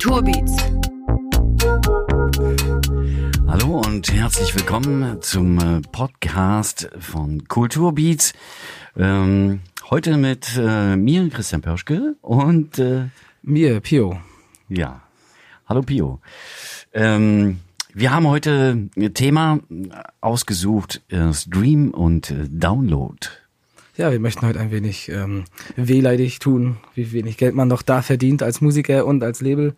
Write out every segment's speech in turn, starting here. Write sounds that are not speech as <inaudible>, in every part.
Kulturbeats. Hallo und herzlich willkommen zum äh, Podcast von Kulturbeats. Ähm, heute mit äh, mir, Christian Pörschke und äh, Mir, Pio. ja, hallo Pio. Ähm, wir haben heute ein Thema ausgesucht, äh, Stream und äh, Download. Ja, wir möchten heute ein wenig ähm, wehleidig tun, wie wenig Geld man doch da verdient als Musiker und als Label.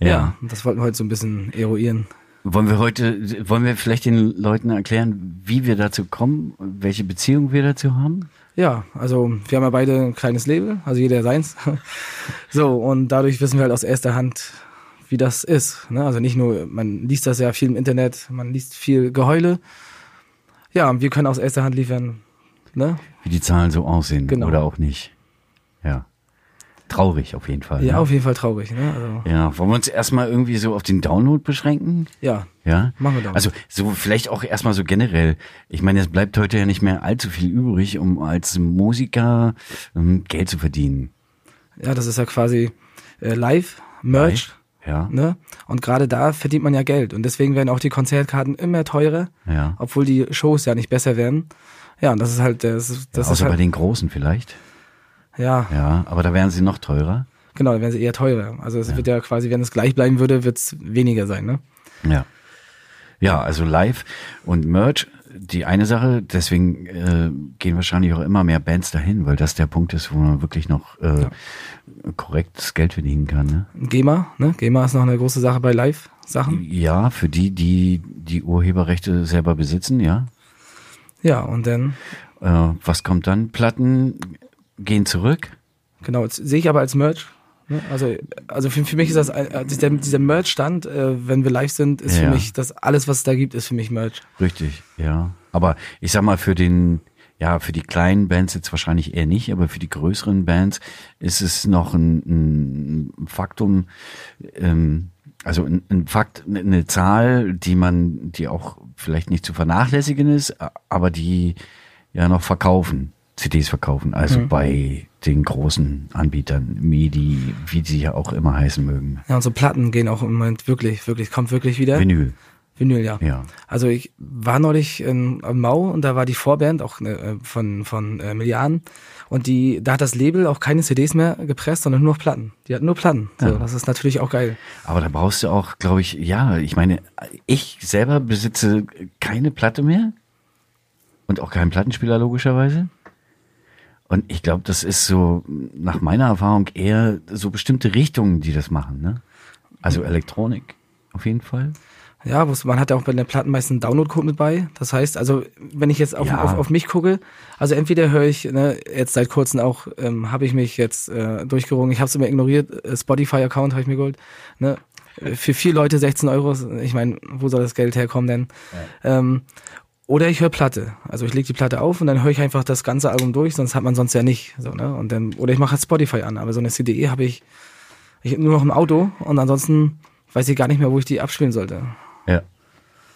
Ja. und das wollten wir heute so ein bisschen eruieren. Wollen wir heute, wollen wir vielleicht den Leuten erklären, wie wir dazu kommen, welche Beziehung wir dazu haben? Ja, also wir haben ja beide ein kleines Label, also jeder seins. <laughs> so, und dadurch wissen wir halt aus erster Hand, wie das ist. Ne? Also nicht nur, man liest das ja viel im Internet, man liest viel Geheule. Ja, wir können aus erster Hand liefern, ne? Wie die Zahlen so aussehen Genau. oder auch nicht. Ja. Traurig auf jeden Fall. Ja, ne? auf jeden Fall traurig, ne? Also, Ja, wollen wir uns erstmal irgendwie so auf den Download beschränken? ja, Ja. Machen wir doch. Also so vielleicht auch erstmal so generell. Ich meine, es bleibt heute ja nicht mehr allzu viel übrig, um als Musiker ähm, Geld zu verdienen. ja, das ist ja quasi äh, live, Merch. Ja. Ne? Und gerade da verdient man ja Geld. Und deswegen werden auch die Konzertkarten immer teurer, Ja. obwohl die Shows ja nicht besser werden. Ja, und das ist halt, das, ist- das ist Außer bei halt, den Großen vielleicht. ja, Ja, aber da wären sie noch teurer. genau, dann werden sie eher teurer. Also es wird ja quasi, wenn es gleich bleiben würde, wird es weniger sein, ne? Ja. Ja, also live und Merch, die eine Sache, deswegen äh, gehen wahrscheinlich auch immer mehr Bands dahin, weil das der Punkt ist, wo man wirklich noch äh, korrektes Geld verdienen kann. Ne? GEMA, ne? GEMA ist noch eine große Sache bei Live-Sachen. Ja, für die, die die Urheberrechte selber besitzen, ja. Ja, und dann, Äh, was kommt dann? Platten gehen zurück. genau, das sehe ich aber als Merch. Ne? Also, also für, für mich ist das, äh, dieser, dieser Merch-Stand, äh, wenn wir live sind, ist Ja. für mich, das alles, was es da gibt, ist für mich Merch. Richtig, ja. Aber ich sag mal, für den, ja, für die kleinen Bands jetzt wahrscheinlich eher nicht, aber für die größeren Bands ist es noch ein, ein Faktum, ähm, also ein, ein Fakt, eine Zahl, die man, die auch vielleicht nicht zu vernachlässigen ist, aber die ja noch verkaufen, CDs verkaufen, also bei den großen Anbietern, MIDI, wie sie ja auch immer heißen mögen. Ja, und so Platten gehen auch im Moment wirklich, wirklich, kommt wirklich wieder. Vinyl, Vinyl, ja. ja. Also ich war neulich in, in Mau und da war die Vorband auch äh, von, von äh, Milliarden und die, da hat das Label auch keine CDs mehr gepresst, sondern nur noch Platten. Die hatten nur Platten. So, Ja. Das ist natürlich auch geil. Aber da brauchst du auch, glaube ich, ja, ich meine, ich selber besitze keine Platte mehr und auch keinen Plattenspieler logischerweise. Und ich glaube, das ist so nach meiner Erfahrung eher so bestimmte Richtungen, die das machen, ne? Also Elektronik auf jeden Fall. Ja, man hat ja auch bei den Platten meistens einen Download-Code mit bei. Das heißt, also wenn ich jetzt auf, Ja. auf, auf mich gucke, also entweder höre ich, ne, jetzt seit kurzem auch, ähm, habe ich mich jetzt äh, durchgerungen, ich habe es immer ignoriert, äh, Spotify-Account habe ich mir geholt, ne, Äh, für vier Leute 16 Euro, ich meine, wo soll das Geld herkommen denn? Ähm, oder ich höre Platte. Also ich lege die Platte auf und dann höre ich einfach das ganze Album durch, sonst hat man sonst ja nicht. So, ne? Und dann, oder ich mache halt Spotify an, aber so eine CDE habe ich, ich nur noch im Auto und ansonsten weiß ich gar nicht mehr, wo ich die abspielen sollte. Ja.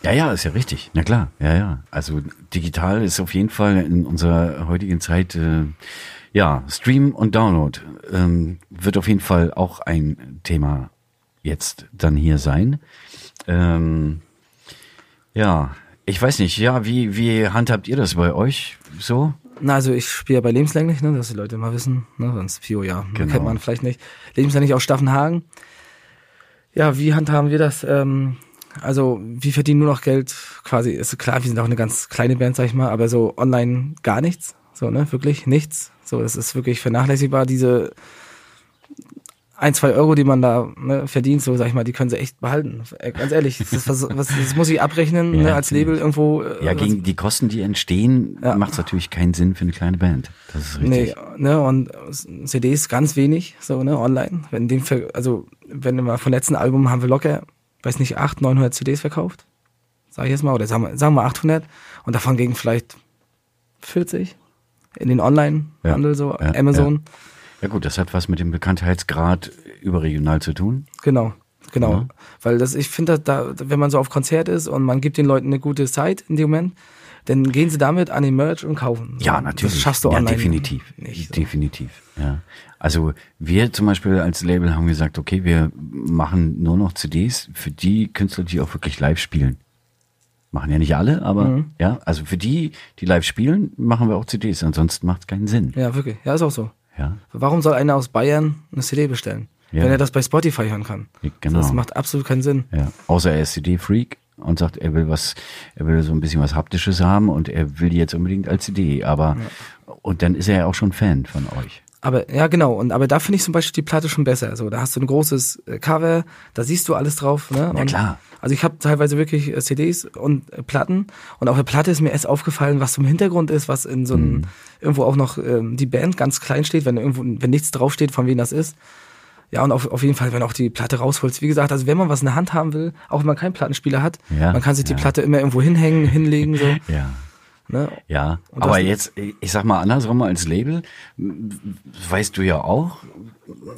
Ja, ja, ist ja richtig. Na klar, ja, ja. Also digital ist auf jeden Fall in unserer heutigen Zeit, äh, ja, Stream und Download ähm, wird auf jeden Fall auch ein Thema jetzt dann hier sein. Ähm, ja, ich weiß nicht, ja, wie, wie handhabt ihr das bei euch so? Na, also ich spiele ja bei Lebenslänglich, ne, dass die Leute mal wissen, ne, sonst Pio, ja, Genau. kennt man vielleicht nicht. Lebenslänglich aus Staffenhagen. Ja, wie handhaben wir das? Ähm, also, wir verdienen nur noch Geld, quasi, ist klar, wir sind auch eine ganz kleine Band, sag ich mal, aber so online gar nichts, so, ne, wirklich nichts. So, das ist wirklich vernachlässigbar, diese ein, zwei Euro, die man da ne, verdient, so sag ich mal, die können sie echt behalten. Ganz ehrlich, das, was, was, das muss ich abrechnen, Ja, ne, als Label irgendwo. äh, Ja, gegen die Kosten, die entstehen, Ja. macht es natürlich keinen Sinn für eine kleine Band. Das ist Nee, richtig. ne, und CDs ganz wenig, so, ne, online. Wenn dem also, wenn wir vom letzten Album haben wir locker, weiß nicht, 800, 900 CDs verkauft. Sag ich jetzt mal, oder sagen wir, sagen wir 800. Und davon gingen vielleicht 40 in den Online-Handel, Ja, so, ja, Amazon. Ja gut, das hat was mit dem Bekanntheitsgrad überregional zu tun. Genau, genau. Ja. Weil das, ich finde, da, wenn man so auf Konzert ist und man gibt den Leuten eine gute Zeit in dem Moment, dann gehen sie damit an den Merch und kaufen. Ja, natürlich. Das schaffst du ja, online definitiv. nicht. So. Definitiv. Ja. Also wir zum Beispiel als Label haben gesagt, okay, wir machen nur noch CDs für die Künstler, die auch wirklich live spielen. Machen ja nicht alle, aber Mhm. ja, also für die, die live spielen, machen wir auch CDs. Ansonsten macht es keinen Sinn. Ja, wirklich. Ja, ist auch so. Ja, Warum soll einer aus Bayern eine CD bestellen? Ja. Wenn er das bei Spotify hören kann. genau. Das macht absolut keinen Sinn. Ja, außer er ist CD-Freak und sagt, er will was, er will so ein bisschen was Haptisches haben und er will die jetzt unbedingt als CD, aber und dann ist er ja auch schon Fan von euch. Aber ja, genau. Und aber da finde ich zum Beispiel die Platte schon besser. So, da hast du ein großes äh, Cover, da siehst du alles drauf. Ne? Ja, und, klar. Also ich habe teilweise wirklich äh, CDs und äh, Platten und auf der Platte ist mir erst aufgefallen, was zum Hintergrund ist, was in so einem Mhm. irgendwo auch noch ähm, die Band ganz klein steht, wenn irgendwo wenn nichts draufsteht, von wem das ist. Ja, und auf, auf jeden Fall, wenn du auch die Platte rausholst. Wie gesagt, also wenn man was in der Hand haben will, auch wenn man keinen Plattenspieler hat, Ja, man kann sich die ja. Platte immer irgendwo hinhängen, hinlegen, so. <laughs> Ja. Ne? Ja, Und aber jetzt, ich sag mal andersrum als Label, weißt du ja auch,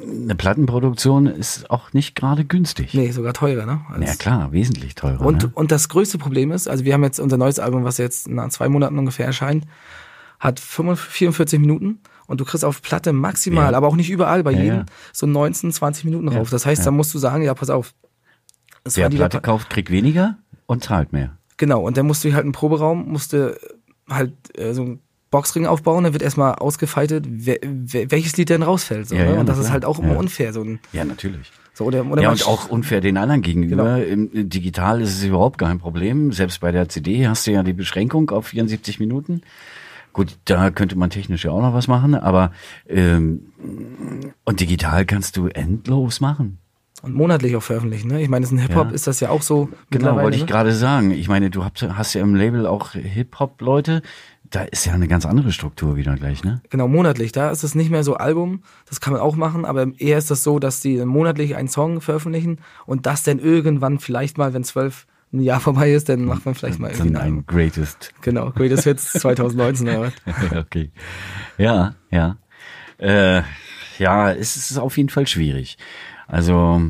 eine Plattenproduktion ist auch nicht gerade günstig. Nee, sogar teurer, ne? Als- Ja klar, wesentlich teurer. Und, ne? und das größte Problem ist, also wir haben jetzt unser neues Album, was jetzt nach zwei Monaten ungefähr erscheint, hat 45, 44 Minuten und du kriegst auf Platte maximal, Ja. aber auch nicht überall, bei Ja, jedem ja. so 19, 20 Minuten rauf. Das heißt, da musst du sagen, ja, pass auf. Wer die Platte Lapa- kauft, kriegt weniger und zahlt mehr. Genau, und dann musst du halt einen Proberaum, musst du halt äh, so einen Boxring aufbauen, dann wird erstmal ausgefeitet, wer, wer, welches Lied denn rausfällt. So, Ja, ne? ja, und das na ist klar. halt auch immer Ja. unfair. So, ein, Ja, natürlich. so oder, oder Ja, und auch unfair den anderen gegenüber. Genau. Im Digital ist es überhaupt kein Problem. Selbst bei der CD hast du ja die Beschränkung auf 74 Minuten. Gut, da könnte man technisch ja auch noch was machen, aber ähm, und digital kannst du endlos machen. und monatlich auch veröffentlichen. Ne? Ich meine, in Hip-Hop Ja. ist das ja auch so Genau, wollte ich ne? gerade sagen. Ich meine, du hast, hast ja im Label auch Hip-Hop-Leute. Da ist ja eine ganz andere Struktur wieder gleich, ne? Genau, monatlich. Da ist es nicht mehr so Album, das kann man auch machen, aber eher ist das so, dass die monatlich einen Song veröffentlichen und das dann irgendwann vielleicht mal, wenn zwölf ein Jahr vorbei ist, dann macht man vielleicht mal irgendwie Dann ein Greatest. Genau, Greatest Hits <laughs> 2019 oder was. <laughs> okay. Ja, ja. Äh, ja, es ist auf jeden Fall schwierig. Also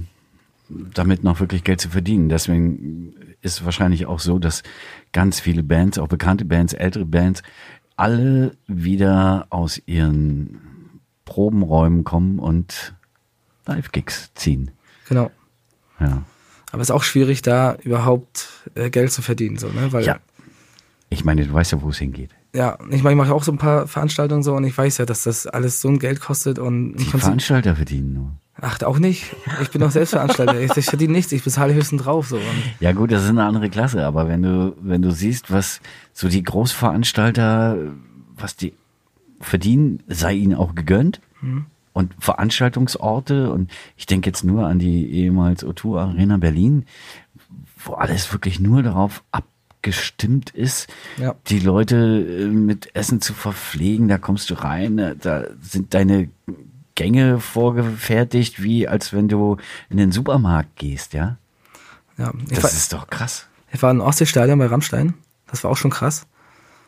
damit noch wirklich Geld zu verdienen. Deswegen ist wahrscheinlich auch so, dass ganz viele Bands, auch bekannte Bands, ältere Bands, alle wieder aus ihren Probenräumen kommen und Live-Gigs ziehen. Genau. Ja. Aber es ist auch schwierig, da überhaupt äh, Geld zu verdienen, so, ne? Weil, Ja. Ich meine, du weißt ja, wo es hingeht. ja, ich meine, ich mache auch so ein paar Veranstaltungen so und ich weiß ja, dass das alles so ein Geld kostet und Die Veranstalter verdienen nur. ach, auch nicht. Ich bin auch Selbstveranstalter. ich, ich verdiene nichts, ich bezahle höchstens drauf, so. Ja gut, das ist eine andere Klasse, aber wenn du, wenn du siehst, was so die Großveranstalter, was die verdienen, sei ihnen auch gegönnt. Und Veranstaltungsorte, und ich denke jetzt nur an die ehemals O2 Arena Berlin, wo alles wirklich nur darauf abgestimmt ist, Ja. die Leute äh, mit Essen zu verpflegen, da kommst du rein, äh, da sind deine Gänge vorgefertigt, wie als wenn du in den Supermarkt gehst, ja? ja, Das war, ist doch krass. ich war im Ostseestadion bei Rammstein. Das war auch schon krass.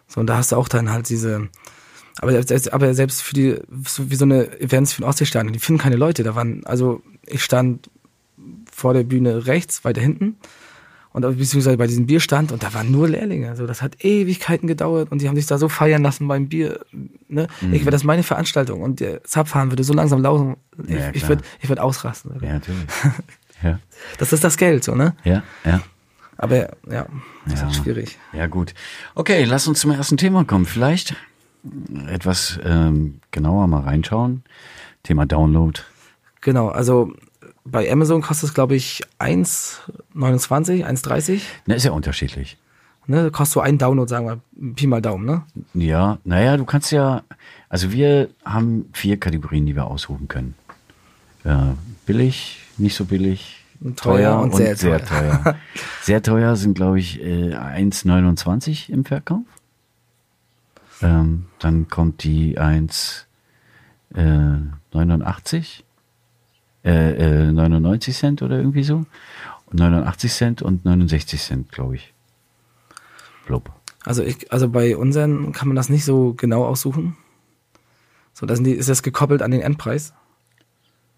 So, und da hast du auch dann halt diese, aber, selbst- aber selbst für die, so wie so eine Events für ein Ostseestadion, die finden keine Leute. Da waren, also ich stand vor der Bühne rechts, weiter hinten. Und beziehungsweise bei diesem Bierstand und da waren nur Lehrlinge. Also das hat Ewigkeiten gedauert und die haben sich da so feiern lassen beim Bier. Ne? Mhm. Ich wäre das meine Veranstaltung und der Zapfhahn würde so langsam laufen. Ich, Ja, ich würde ich würd ausrasten. Ja, natürlich. <laughs> ja, Das ist das Geld, so, ne? ja, ja. Aber ja, das ist Ja. halt schwierig. Ja, gut. Okay, lass uns zum ersten Thema kommen. Vielleicht etwas ähm, genauer mal reinschauen. Thema Download. Genau, also bei Amazon kostet es, glaube ich, 1,29, 1,30. Na, ist ja unterschiedlich. Ne, kostet so ein Download, sagen wir, Pi mal Daumen, ne? Ja, naja, du kannst ja, also wir haben vier Kategorien, die wir aussuchen können. Äh, billig, nicht so billig, Teuer und sehr sehr teuer. <laughs> sehr teuer sind, glaube ich, äh, 1,29 im Verkauf. Ähm, dann kommt die 1,89, äh, äh, 99 Cent oder irgendwie so. Und 89 Cent und 69 Cent, glaube ich. Blub. Also ich, also bei unseren kann man das nicht so genau aussuchen. So, da sind die, ist das gekoppelt an den Endpreis.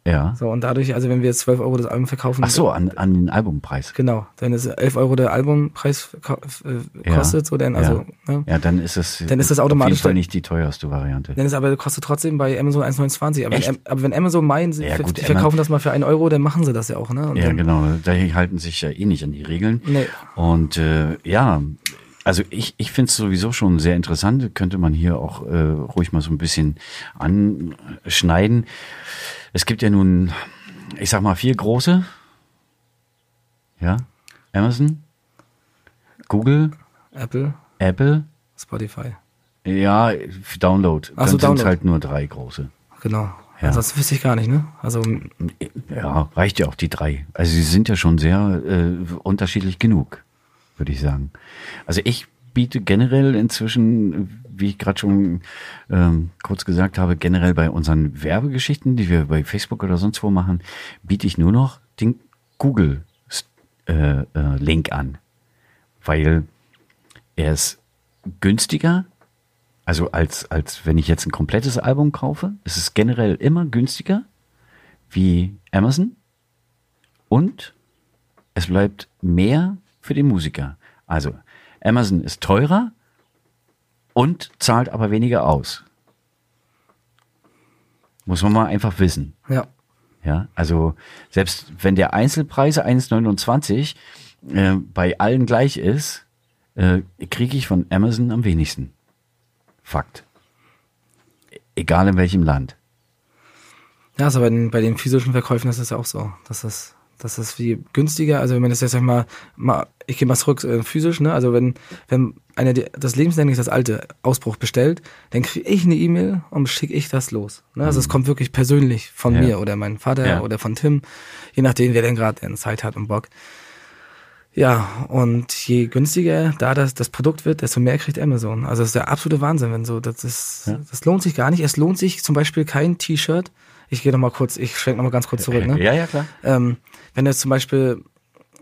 Ja. So, und dadurch, also wenn wir jetzt 12 Euro das Album verkaufen. Ach so, an, an den Albumpreis. Genau, dann ist 11 Euro der Albumpreis äh, Ja. kostet, so, denn, also, Ja. ne? Ja, dann ist es Dann ist das auf automatisch jeden Fall nicht die teuerste Variante. Dann ist aber, kostet trotzdem bei Amazon 1,29. Aber, wenn, aber wenn Amazon meinen, sie Ja, gut, verkaufen das mal für einen Euro, dann machen sie das ja auch, ne? Und Ja, dann, genau. Da halten sich ja eh nicht an die Regeln. Nee. Und äh, ja, also ich, ich finde es sowieso schon sehr interessant. Könnte man hier auch äh, ruhig mal so ein bisschen anschneiden. Es gibt ja nun, ich sag mal, vier große. Ja, Amazon, Google, Apple, Apple. Spotify. Ja, Download. Ach Dann so, sind Download. halt nur drei große. Genau. Ja. Ansonsten wüsste ich gar nicht, ne? Also, Ja, reicht ja auch die drei. Also sie sind ja schon sehr äh, unterschiedlich genug, würde ich sagen. Also ich biete generell inzwischen, wie ich gerade schon ähm, kurz gesagt habe, generell bei unseren Werbegeschichten, die wir bei Facebook oder sonst wo machen, biete ich nur noch den Google äh, äh, an, weil er ist günstiger. Also als, als wenn ich jetzt ein komplettes Album kaufe, ist es generell immer günstiger wie Amazon und es bleibt mehr für den Musiker. Also Amazon ist teurer und zahlt aber weniger aus. Muss man mal einfach wissen. ja. Ja, also selbst wenn der Einzelpreis 1,29 äh, bei allen gleich ist, äh, kriege ich von Amazon am wenigsten. Fakt. Egal in welchem Land. Ja, also bei den, bei den physischen Verkäufen ist es ja auch so. Das ist, das ist wie günstiger. Also wenn man das jetzt sag ich mal, mal ich gehe mal zurück äh, physisch, ne? Also wenn, wenn einer das lebenslänglich das alte Ausbruch bestellt, dann kriege ich eine E-Mail und schicke ich das los. Ne? Also es kommt wirklich persönlich von Mhm. Ja. mir oder meinem Vater Ja. oder von Tim, je nachdem, wer denn gerade Zeit hat und Bock. Ja, und je günstiger da das, das Produkt wird, desto mehr kriegt Amazon. Also das ist der absolute Wahnsinn, wenn so, das ist, Ja. das lohnt sich gar nicht. Es lohnt sich zum Beispiel kein T-Shirt. Ich gehe noch mal kurz, ich schwenke noch mal ganz kurz zurück, ne? Ja, ja, klar. Ähm, wenn du jetzt zum Beispiel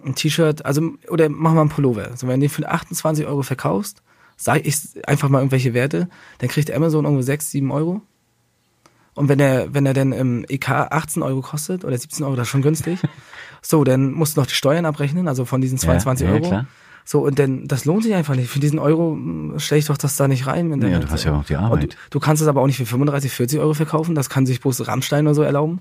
ein T-Shirt, also, oder machen wir einen Pullover. Also wenn du den für 28 Euro verkaufst, sag ich einfach mal irgendwelche Werte, dann kriegt Amazon irgendwo 6, 7 Euro. Und wenn er, wenn er dann im EK 18 Euro kostet oder 17 Euro, das ist schon günstig. <laughs> So, dann musst du noch die Steuern abrechnen, also von diesen 22 ja, ja, Euro. klar. So, und dann, das lohnt sich einfach nicht. Für diesen Euro stelle ich doch das da nicht rein. Ja, du hast ja auch die Arbeit. Du, du kannst es aber auch nicht für 35, 40 Euro verkaufen. Das kann sich bloß Rammstein oder so erlauben.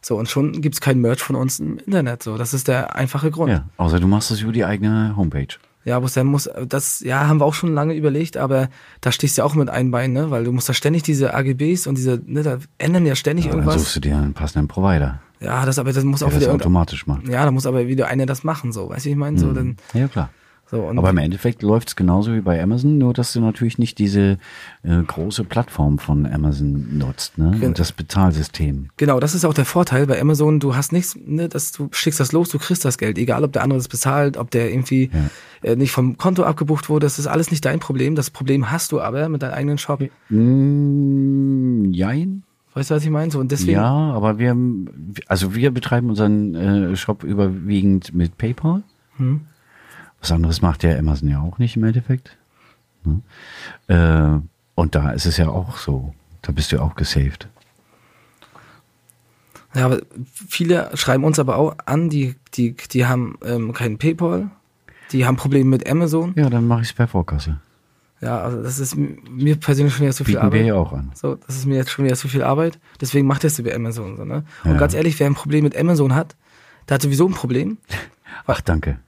So, und schon gibt's kein Merch von uns im Internet. So, das ist der einfache Grund. Ja, außer du machst das über die eigene Homepage. Ja, bloß dann muss, das, ja, haben wir auch schon lange überlegt, aber da stehst du ja auch mit ein Bein, ne? Weil du musst da ständig diese AGBs und diese, ne, da ändern ja ständig Ja, dann irgendwas. suchst du dir einen passenden Provider, Ja, das aber, das muss der auch das wieder automatisch macht. ja, da muss aber wieder einer das machen, so, weißt du, ich meine, so, dann, Ja, klar. So, Aber im Endeffekt läuft es genauso wie bei Amazon, nur dass du natürlich nicht diese äh, große Plattform von Amazon nutzt, ne? Und das Bezahlsystem. Genau, das ist auch der Vorteil bei Amazon. Du hast nichts, ne, dass du schickst das los, du kriegst das Geld, egal ob der andere das bezahlt, ob der irgendwie äh, nicht vom Konto abgebucht wurde. Das ist alles nicht dein Problem. Das Problem hast du aber mit deinem eigenen Shop. Mm, jein. Weißt du, was ich meine? So, und deswegen. Ja, aber wir, also wir betreiben unseren äh, Shop überwiegend mit PayPal. Hm. Was anderes macht der Amazon ja auch nicht im Endeffekt. Ne? Äh, und da ist es ja auch so. Da bist du ja auch gesaved. Ja, aber viele schreiben uns aber auch an, die, die, die haben ähm, keinen PayPal, die haben Probleme mit Amazon. Ja, dann mache ich es per Vorkasse. Ja, also das ist mir persönlich schon wieder zu viel Bieten wir Arbeit. ja auch an. So, das ist mir jetzt schon wieder zu viel Arbeit. Deswegen macht das über Amazon so, ne? Und Ja. ganz ehrlich, wer ein Problem mit Amazon hat, der hat sowieso ein Problem. <laughs> Ach, danke.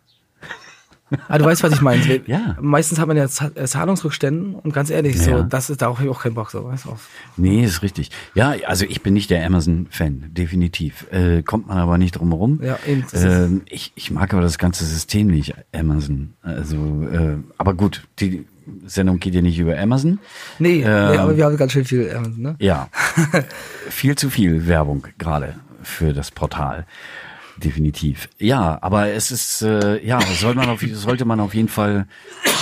Ah, du weißt, was ich meine. <laughs> Ja. Meistens hat man ja äh, Zahlungsrückständen und ganz ehrlich, so, Ja. das ist, da habe ich auch keinen Bock, so, weißt du. Nee, ist richtig. Ja, also ich bin nicht der Amazon-Fan, definitiv. Äh, kommt man aber nicht drum herum. Ja, eben, Ähm, ich, ich mag aber das ganze System nicht, Amazon. Also, äh, aber gut, die Sendung geht ja nicht über Amazon. Nee, nee, Ähm, aber wir haben ganz schön viel, ähm, ne? Ja, <laughs> viel zu viel Werbung gerade für das Portal. Definitiv. Ja, aber es ist, äh, ja, soll man auf, sollte man auf jeden Fall,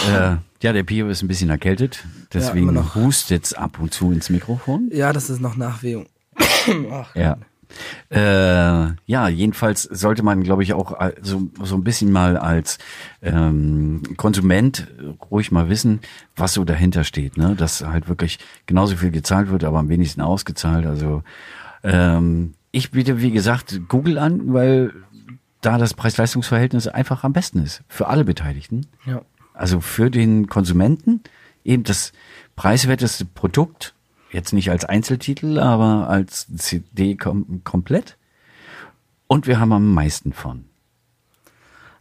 äh, ja, der Pio ist ein bisschen erkältet, deswegen noch. hustet's ab und zu ins Mikrofon. Ja, das ist noch Nachwehung. <coughs> Ach, Ja. Äh, ja, jedenfalls sollte man, glaube ich, auch äh, so, so ein bisschen mal als ähm, Konsument ruhig mal wissen, was so dahinter steht. Ne? Dass halt wirklich genauso viel gezahlt wird, aber am wenigsten ausgezahlt. Also ähm, ich biete, wie gesagt, Google an, weil da das Preis-Leistungs-Verhältnis einfach am besten ist. Für alle Beteiligten. Ja. Also für den Konsumenten eben das preiswerteste Produkt, jetzt nicht als Einzeltitel, aber als CD kom komplett. Und wir haben am meisten von.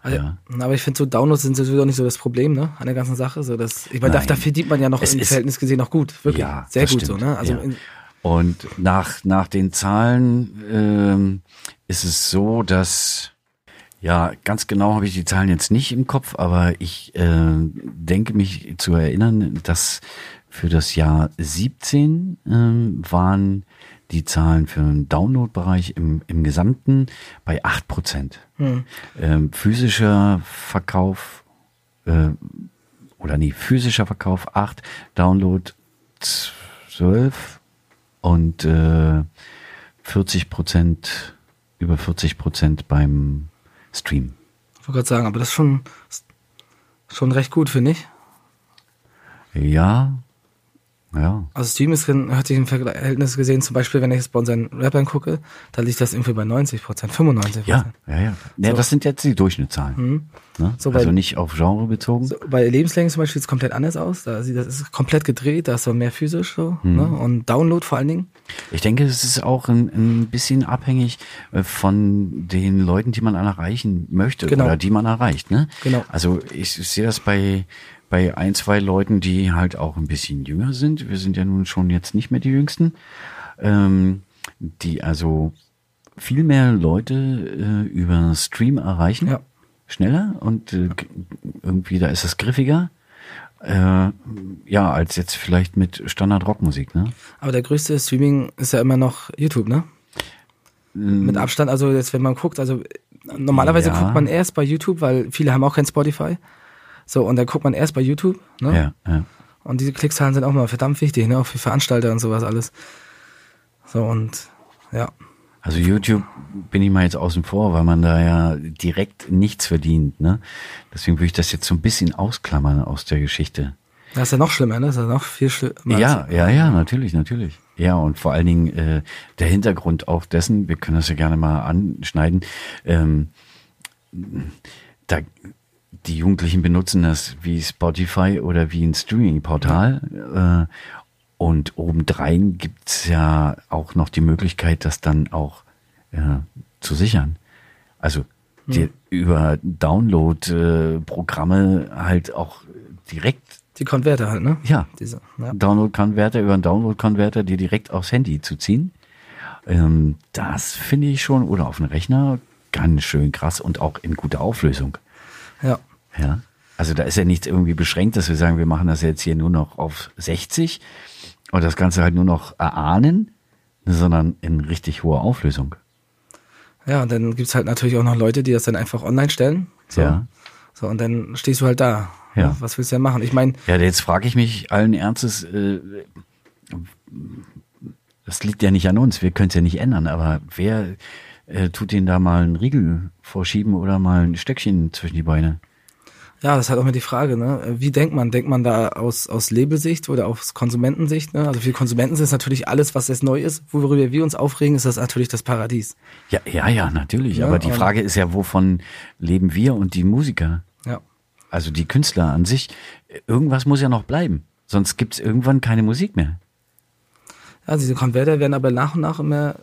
Also, Ja. Aber ich finde, so Downloads sind sowieso nicht so das Problem, ne, an der ganzen Sache. So, dass, ich meine, da, da verdient man ja noch Es im Verhältnis gesehen noch gut. Wirklich. Ja, Sehr gut stimmt. so, ne? Also Ja. in, Und nach, nach den Zahlen ähm, ist es so, dass, ja, ganz genau habe ich die Zahlen jetzt nicht im Kopf, aber ich äh, denke mich zu erinnern, dass für das Jahr 17 ähm, waren die Zahlen für den Download-Bereich im, im Gesamten bei 8 Prozent. Ähm, physischer Verkauf äh, oder nee, physischer Verkauf 8, Download 12 und äh, 40 Prozent, über 40 Prozent beim Stream. ich wollte gerade sagen, aber das ist schon, schon recht gut, finde ich. Ja, ja. Also Stream ist, hört sich im Verhältnis gesehen, zum Beispiel, wenn ich jetzt bei unseren Rappern gucke, da liegt das irgendwie bei 90 Prozent, 95 Ja, Prozent. ja, ja. ja das sind jetzt die Durchschnittszahlen. Ne? So, also nicht auf Genre bezogen. So, bei Lebenslänge zum Beispiel sieht es komplett anders aus. Da sieht das ist komplett gedreht, da ist so mehr physisch so. Ne? Und Download vor allen Dingen. Ich denke, es ist auch ein, ein bisschen abhängig äh, von den Leuten, die man erreichen möchte Genau. oder die man erreicht. Ne? Genau. Also ich sehe das bei bei ein, zwei Leuten, die halt auch ein bisschen jünger sind. Wir sind ja nun schon jetzt nicht mehr die Jüngsten, ähm, die also viel mehr Leute äh, über Stream erreichen, Ja. schneller und äh, irgendwie da ist es griffiger. Äh, ja, als jetzt vielleicht mit Standard-Rockmusik, ne? Aber der größte Streaming ist ja immer noch YouTube, ne? Mit Abstand, also jetzt, wenn man guckt, also normalerweise Ja. guckt man erst bei YouTube, weil viele haben auch kein Spotify. So, und dann guckt man erst bei YouTube, ne? Ja, ja. Und diese Klickzahlen sind auch mal verdammt wichtig, ne? Auch für Veranstalter und sowas alles. So, und ja. Also YouTube bin ich mal jetzt außen vor, weil man da ja direkt nichts verdient, ne? Deswegen würde ich das jetzt so ein bisschen ausklammern aus der Geschichte. Das ist ja noch schlimmer, ne? Das ist ja noch viel schlimmer. Ja, ja, ja, natürlich, natürlich. Ja, und vor allen Dingen äh, der Hintergrund auch dessen, wir können das ja gerne mal anschneiden, ähm, da die Jugendlichen benutzen das wie Spotify oder wie ein Streaming-Portal. Äh, und obendrein gibt's ja auch noch die Möglichkeit, das dann auch äh, zu sichern. Also die, über Download-Programme halt auch direkt Die Konverter halt, ne? ja, Diese, ja. Download-Converter über einen Download-Converter dir direkt aufs Handy zu ziehen. Ähm, das finde ich schon, oder auf den Rechner, ganz schön krass und auch in guter Auflösung. Ja. Ja. Also da ist ja nichts irgendwie beschränkt, dass wir sagen, wir machen das jetzt hier nur noch auf 60 und das Ganze halt nur noch erahnen, sondern in richtig hoher Auflösung. Ja, und dann gibt's halt natürlich auch noch Leute, die das dann einfach online stellen. So. Ja. So, und dann stehst du halt da. Ja. Was willst du denn machen? Ich meine, Ja, jetzt frage ich mich allen Ernstes, äh, das liegt ja nicht an uns, wir können es ja nicht ändern, aber wer äh, tut denen da mal einen Riegel vorschieben oder mal ein Stöckchen zwischen die Beine? ja, das ist halt auch immer die Frage, ne? Wie denkt man? Denkt man da aus, aus Labelsicht oder aus Konsumentensicht? Ne? Also für die Konsumenten ist natürlich alles, was jetzt neu ist, worüber wir uns aufregen, ist das natürlich das Paradies. Ja, ja, ja, natürlich. Ja, aber die Frage ist ja, wovon leben wir und die Musiker? Ja. Also die Künstler an sich. Irgendwas muss ja noch bleiben. Sonst gibt's irgendwann keine Musik mehr. Ja, diese Konverter werden aber nach und nach immer,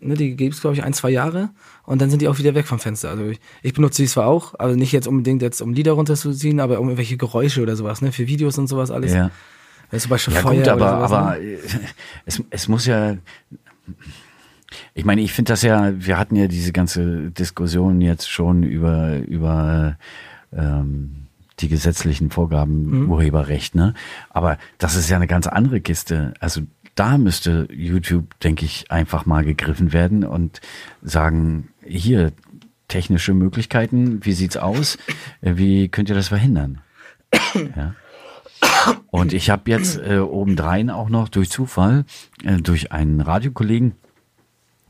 ne, die gibt's glaube ich ein, zwei Jahre und dann sind die auch wieder weg vom Fenster. Also ich, ich benutze die zwar auch, also nicht jetzt unbedingt jetzt, um Lieder runterzuziehen, aber um irgendwelche Geräusche oder sowas, ne, für Videos und sowas alles. Ja. Wenn zum Beispiel Ja Feuer gut, aber, sowas, aber ne? <laughs> es, es muss ja, ich meine, ich finde das ja, wir hatten ja diese ganze Diskussion jetzt schon über, über ähm, die gesetzlichen Vorgaben Mhm. Urheberrecht, ne? Aber das ist ja eine ganz andere Kiste. Also da müsste YouTube, denke ich, einfach mal gegriffen werden und sagen, hier, technische Möglichkeiten, wie sieht's aus? Äh, Wie könnt ihr das verhindern? Ja. Und ich habe jetzt äh, obendrein auch noch durch Zufall, äh, durch einen Radiokollegen,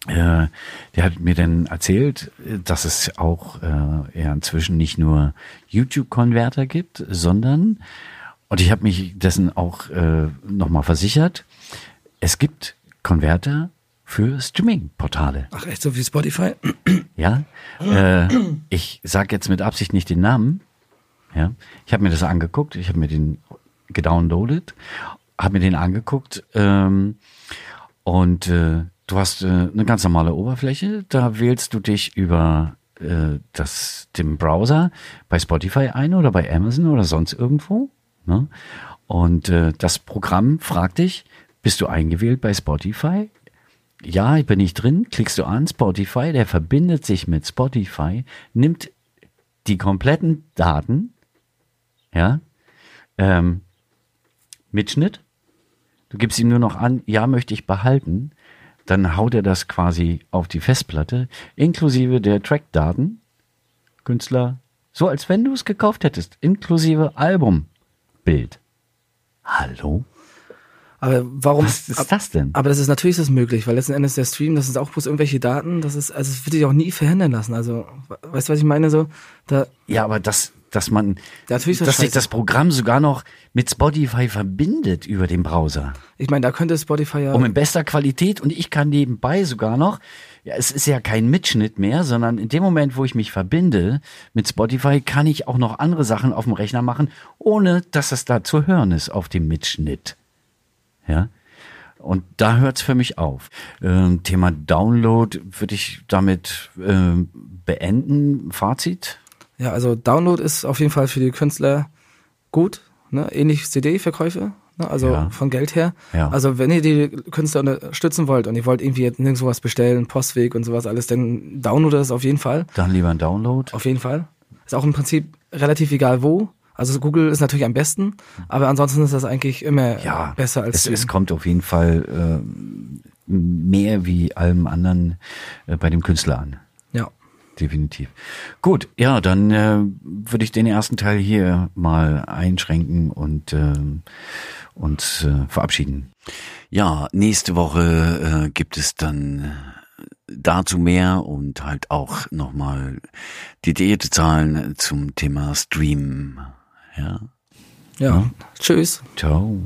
äh, der hat mir dann erzählt, äh, dass es auch äh, ja inzwischen nicht nur YouTube-Konverter gibt, sondern, und ich habe mich dessen auch äh, nochmal versichert, es gibt Konverter für Streaming-Portale. Ach echt, so wie Spotify? <clears throat> Ja, äh, ich sage jetzt mit Absicht nicht den Namen. Ja, ich habe mir das angeguckt, ich habe mir den gedownloadet, habe mir den angeguckt ähm, und äh, du hast äh, eine ganz normale Oberfläche. Da wählst du dich über äh, das dem Browser bei Spotify ein oder bei Amazon oder sonst irgendwo. Ne? Und äh, das Programm fragt dich, bist du eingewählt bei Spotify? Ja, ich bin nicht drin. Klickst du an Spotify, der verbindet sich mit Spotify, nimmt die kompletten Daten, ja, ähm, Mitschnitt. Du gibst ihm nur noch an, ja, möchte ich behalten. Dann haut er das quasi auf die Festplatte, inklusive der Trackdaten, Künstler, so als wenn du es gekauft hättest, inklusive Albumbild. Hallo? Aber warum? Was ist das denn? Aber das ist natürlich ist das möglich, weil letzten Endes der Stream, das ist auch bloß irgendwelche Daten, das ist, also es wird sich auch nie verhindern lassen. Also, weißt du, was ich meine? So, da, Ja, aber das, dass man, das dass sich das Programm sogar noch mit Spotify verbindet über den Browser. ich meine, da könnte Spotify ja. Um in bester Qualität und ich kann nebenbei sogar noch, ja, es ist ja kein Mitschnitt mehr, sondern in dem Moment, wo ich mich verbinde mit Spotify, kann ich auch noch andere Sachen auf dem Rechner machen, ohne dass es da zu hören ist auf dem Mitschnitt. Ja. Und da hört's für mich auf. Ähm, Thema Download würde ich damit ähm, beenden. Fazit? Ja, also Download ist auf jeden Fall für die Künstler gut, ne? ähnlich CD-Verkäufe, ne? also Ja. von Geld her. Ja. Also wenn ihr die Künstler unterstützen wollt und ihr wollt irgendwie jetzt nirgendwo was bestellen, Postweg und sowas alles, dann downloadet es auf jeden Fall, Dann lieber ein Download. auf jeden Fall. Ist auch im Prinzip relativ egal wo. Also Google ist natürlich am besten, aber ansonsten ist das eigentlich immer ja, besser als es, es kommt auf jeden Fall ähm, mehr wie allem anderen äh, bei dem Künstler an. ja. Definitiv. Gut, ja, dann äh, würde ich den ersten Teil hier mal einschränken und ähm, uns äh, verabschieden. Ja, nächste Woche äh, gibt es dann äh, dazu mehr und halt auch nochmal detaillierte Zahlen zum Thema Stream. Ja, ja. Tschüss. ciao.